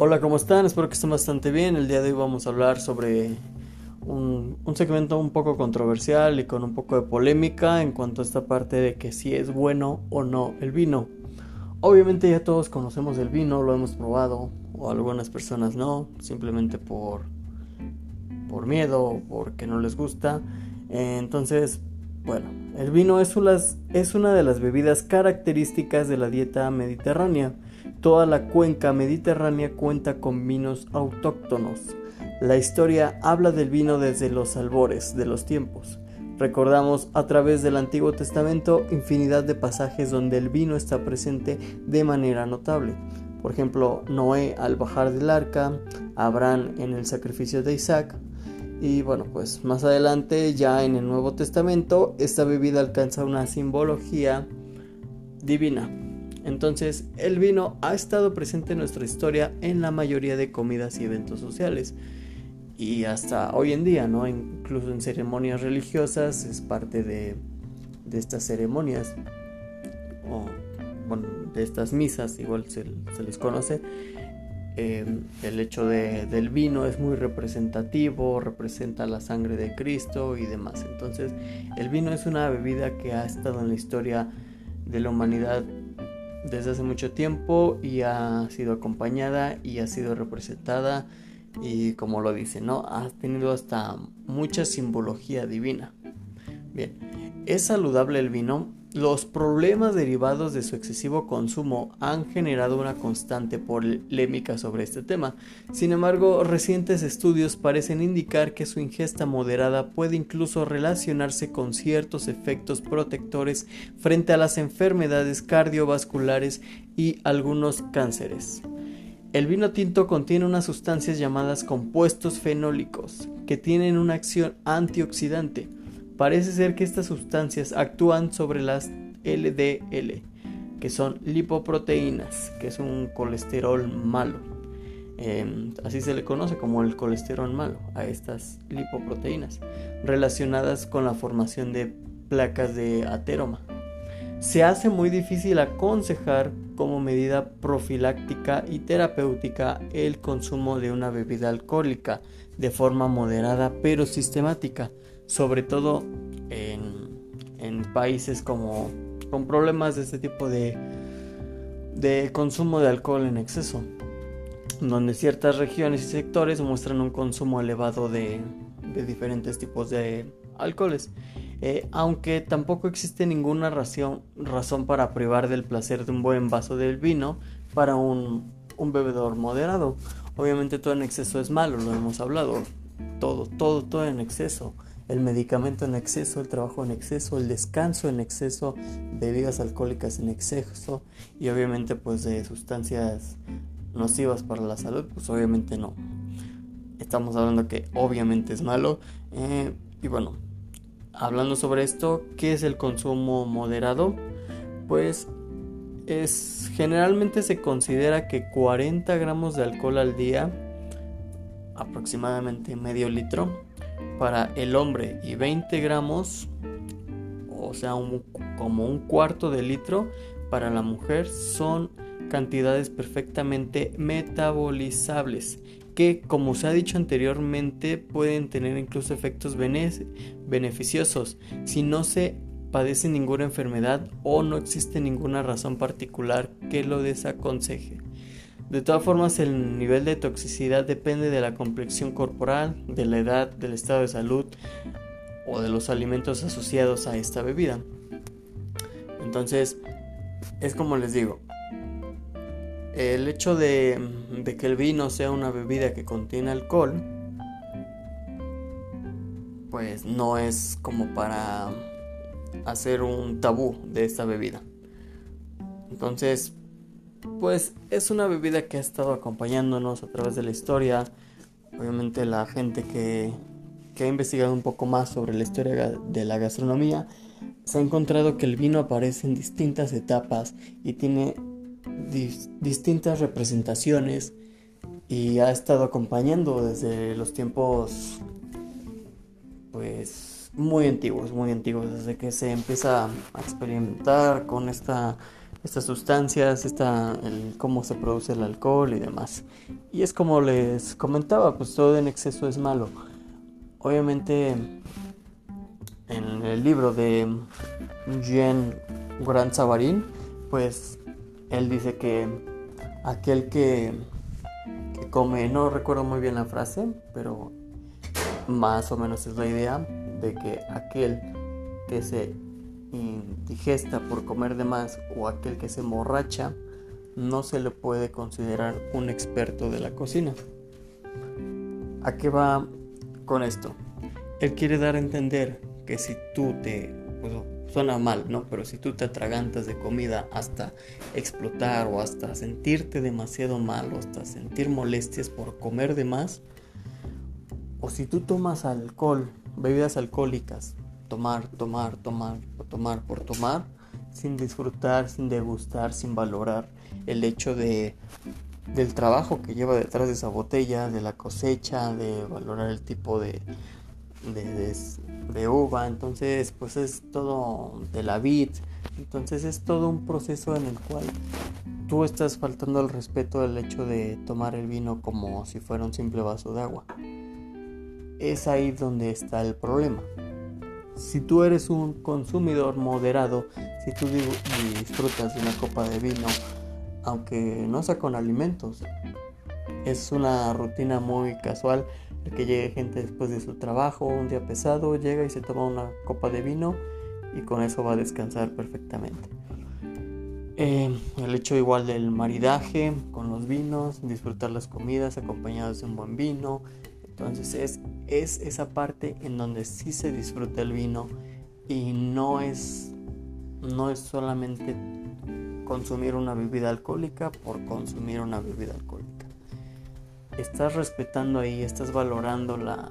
Hola, ¿cómo están? Espero que estén bastante bien. El día de hoy vamos a hablar sobre un, segmento un poco controversial y con un poco de polémica en cuanto a esta parte de que si es bueno o no el vino. Obviamente ya todos conocemos el vino, lo hemos probado, o algunas personas no, simplemente por, por miedo porque no les gusta. Entonces, bueno, el vino es una de las bebidas características de la dieta mediterránea Toda la cuenca mediterránea cuenta con vinos autóctonos. La historia habla del vino desde los albores de los tiempos. Recordamos a través del Antiguo Testamento infinidad de pasajes donde el vino está presente de manera notable. Por ejemplo, Noé al bajar del arca, Abraham en el sacrificio de Isaac. Y bueno, pues más adelante, ya en el Nuevo Testamento, esta bebida alcanza una simbología divina. Entonces, el vino ha estado presente en nuestra historia en la mayoría de comidas y eventos sociales. Y hasta hoy en día, ¿no? Incluso en ceremonias religiosas es parte de, estas ceremonias. O, bueno, de estas misas, igual se, les conoce. Em, el hecho del vino es muy representativo, representa la sangre de Cristo y demás. Entonces, el vino es una bebida que ha estado en la historia de la humanidad desde hace mucho tiempo y ha sido acompañada y ha sido representada y como lo dice, ¿no? Ha tenido hasta mucha simbología divina. Bien, ¿es saludable el vino? Los problemas derivados de su excesivo consumo han generado una constante polémica sobre este tema. Sin embargo, recientes estudios parecen indicar que su ingesta moderada puede incluso relacionarse con ciertos efectos protectores frente a las enfermedades cardiovasculares y algunos cánceres. El vino tinto contiene unas sustancias llamadas compuestos fenólicos, que tienen una acción antioxidante Parece ser que estas sustancias actúan sobre las LDL, que son lipoproteínas, que es un colesterol malo. Em, así se le conoce como el colesterol malo a estas lipoproteínas, relacionadas con la formación de placas de ateroma. Se hace muy difícil aconsejar como medida profiláctica y terapéutica el consumo de una bebida alcohólica de forma moderada pero sistemática sobre todo en, países como con problemas de este tipo de, de consumo de alcohol en exceso, donde ciertas regiones y sectores muestran un consumo elevado de, diferentes tipos de alcoholes. Eh, aunque tampoco existe ninguna razón, razón para privar del placer de un buen vaso del vino para un, un bebedor moderado. Obviamente todo en exceso es malo, lo hemos hablado. Todo, todo, todo en exceso el medicamento en exceso, el trabajo en exceso, el descanso en exceso, bebidas alcohólicas en exceso y obviamente pues de sustancias nocivas para la salud, pues obviamente no. Estamos hablando que obviamente es malo. Eh, y bueno, hablando sobre esto, ¿qué es el consumo moderado? Pues es generalmente se considera que 40 gramos de alcohol al día, aproximadamente medio litro, para el hombre y 20 gramos, o sea, como un cuarto de litro para la mujer, son cantidades perfectamente metabolizables que, como se ha dicho anteriormente, pueden tener incluso efectos beneficiosos si no se padece ninguna enfermedad o no existe ninguna razón particular que lo desaconseje. De todas formas, el nivel de toxicidad depende de la complexión corporal, de la edad, del estado de salud o de los alimentos asociados a esta bebida. Entonces, es como les digo, el hecho de, que el vino sea una bebida que contiene alcohol, pues no es como para hacer un tabú de esta bebida. Entonces, pues es una bebida que ha estado acompañándonos a través de la historia. Obviamente la gente que, ha investigado un poco más sobre la historia de la gastronomía se ha encontrado que el vino aparece en distintas etapas y tiene distintas representaciones y ha estado acompañando desde los tiempos pues muy antiguos, muy antiguos, desde que se empieza a experimentar con esta estas sustancias, esta, cómo se produce el alcohol y demás. Y es como les comentaba, pues todo en exceso es malo. Obviamente en el libro de Jean Grand Savarin, pues él dice que aquel que, que come, no recuerdo muy bien la frase, pero más o menos es la idea de que aquel que se indigesta por comer de más o aquel que se emborracha no se le puede considerar un experto de la cocina. ¿A qué va con esto? Él quiere dar a entender que si tú te... Pues, suena mal, ¿no? Pero si tú te atragantas de comida hasta explotar o hasta sentirte demasiado mal o hasta sentir molestias por comer de más, o si tú tomas alcohol, bebidas alcohólicas, tomar, tomar, tomar, tomar por tomar, sin disfrutar, sin degustar, sin valorar el hecho de del trabajo que lleva detrás de esa botella, de la cosecha, de valorar el tipo de, de, de, uva, entonces pues es todo de la vid, entonces es todo un proceso en el cual tú estás faltando al respeto del hecho de tomar el vino como si fuera un simple vaso de agua. Es ahí donde está el problema. Si tú eres un consumidor moderado, si tú disfrutas de una copa de vino, aunque no sea con alimentos, es una rutina muy casual que llegue gente después de su trabajo, un día pesado, llega y se toma una copa de vino y con eso va a descansar perfectamente. Eh, el hecho igual del maridaje con los vinos, disfrutar las comidas acompañadas de un buen vino, entonces es, es esa parte en donde sí se disfruta el vino y no es, no es solamente consumir una bebida alcohólica por consumir una bebida alcohólica. Estás respetando ahí, estás valorando la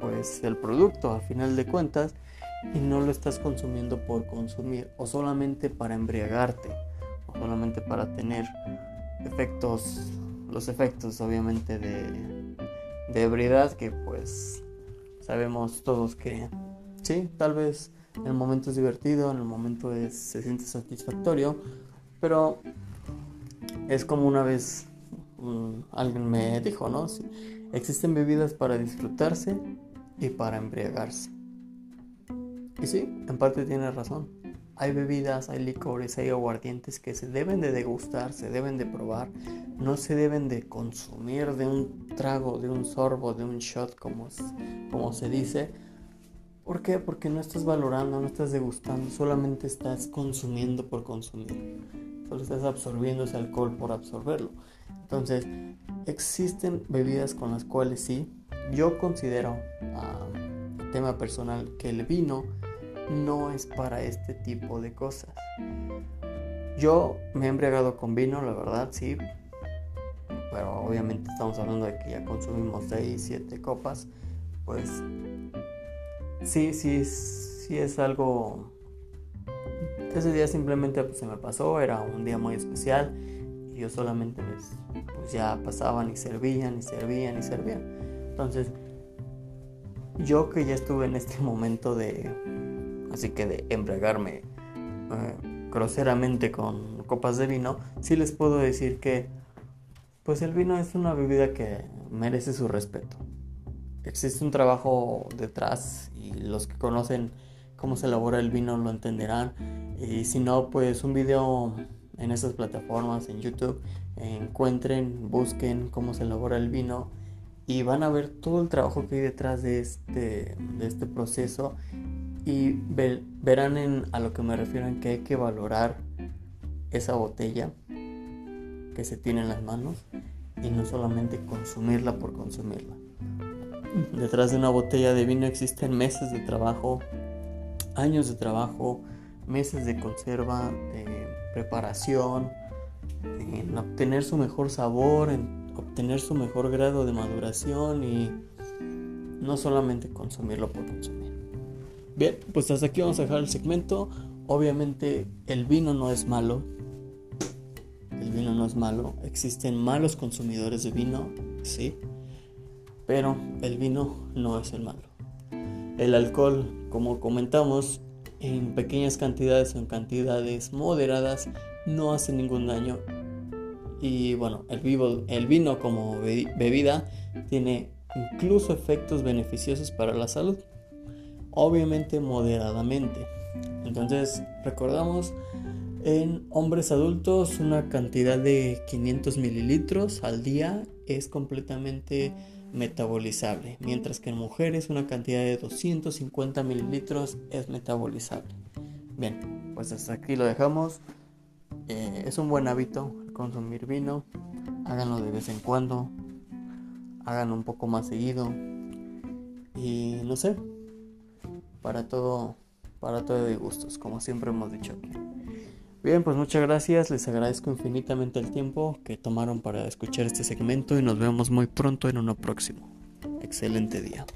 pues el producto a final de cuentas y no lo estás consumiendo por consumir o solamente para embriagarte o solamente para tener efectos los efectos obviamente de, de ebriedad que pues sabemos todos que sí, tal vez en el momento es divertido, en el momento es, se siente satisfactorio, pero es como una vez alguien me dijo, ¿no? existen bebidas para disfrutarse y para embriagarse. Y sí, en parte tiene razón. Hay bebidas, hay licores, hay aguardientes que se deben de degustar, se deben de probar, no se deben de consumir de un trago, de un sorbo, de un shot, como, como se dice. ¿Por qué? Porque no estás valorando, no estás degustando, solamente estás consumiendo por consumir. Solo estás absorbiendo ese alcohol por absorberlo. Entonces, existen bebidas con las cuales sí, yo considero, ah, tema personal, que el vino no es para este tipo de cosas. Yo me he embriagado con vino, la verdad, sí. Pero obviamente estamos hablando de que ya consumimos 6, 7 copas. Pues sí, sí, sí es algo... Ese día simplemente pues, se me pasó, era un día muy especial. Y yo solamente pues ya pasaban y servían y servían y servían. Entonces, yo que ya estuve en este momento de así que de embriagarme eh, groseramente con copas de vino, sí les puedo decir que pues el vino es una bebida que merece su respeto. Existe un trabajo detrás y los que conocen cómo se elabora el vino lo entenderán. Y si no, pues un video en esas plataformas, en YouTube, encuentren, busquen cómo se elabora el vino y van a ver todo el trabajo que hay detrás de este, de este proceso y verán a lo que me refiero en que hay que valorar esa botella que se tiene en las manos y no solamente consumirla por consumirla. Detrás de una botella de vino existen meses de trabajo, años de trabajo, meses de conserva, de preparación, en obtener su mejor sabor, en obtener su mejor grado de maduración y no solamente consumirlo por consumir. Bien, pues hasta aquí vamos a dejar el segmento. Obviamente el vino no es malo. El vino no es malo. Existen malos consumidores de vino, sí. Pero el vino no es el malo. El alcohol, como comentamos, en pequeñas cantidades o en cantidades moderadas no hace ningún daño. Y bueno, el, vivo, el vino como bebida tiene incluso efectos beneficiosos para la salud. Obviamente moderadamente. Entonces recordamos en hombres adultos una cantidad de 500 mililitros al día es completamente metabolizable, mientras que en mujeres una cantidad de 250 mililitros es metabolizable. Bien, pues hasta aquí lo dejamos. Eh, es un buen hábito consumir vino. Háganlo de vez en cuando. Háganlo un poco más seguido. Y no sé, para todo, para todo de gustos, como siempre hemos dicho aquí. Bien, pues muchas gracias, les agradezco infinitamente el tiempo que tomaron para escuchar este segmento y nos vemos muy pronto en uno próximo. Excelente día.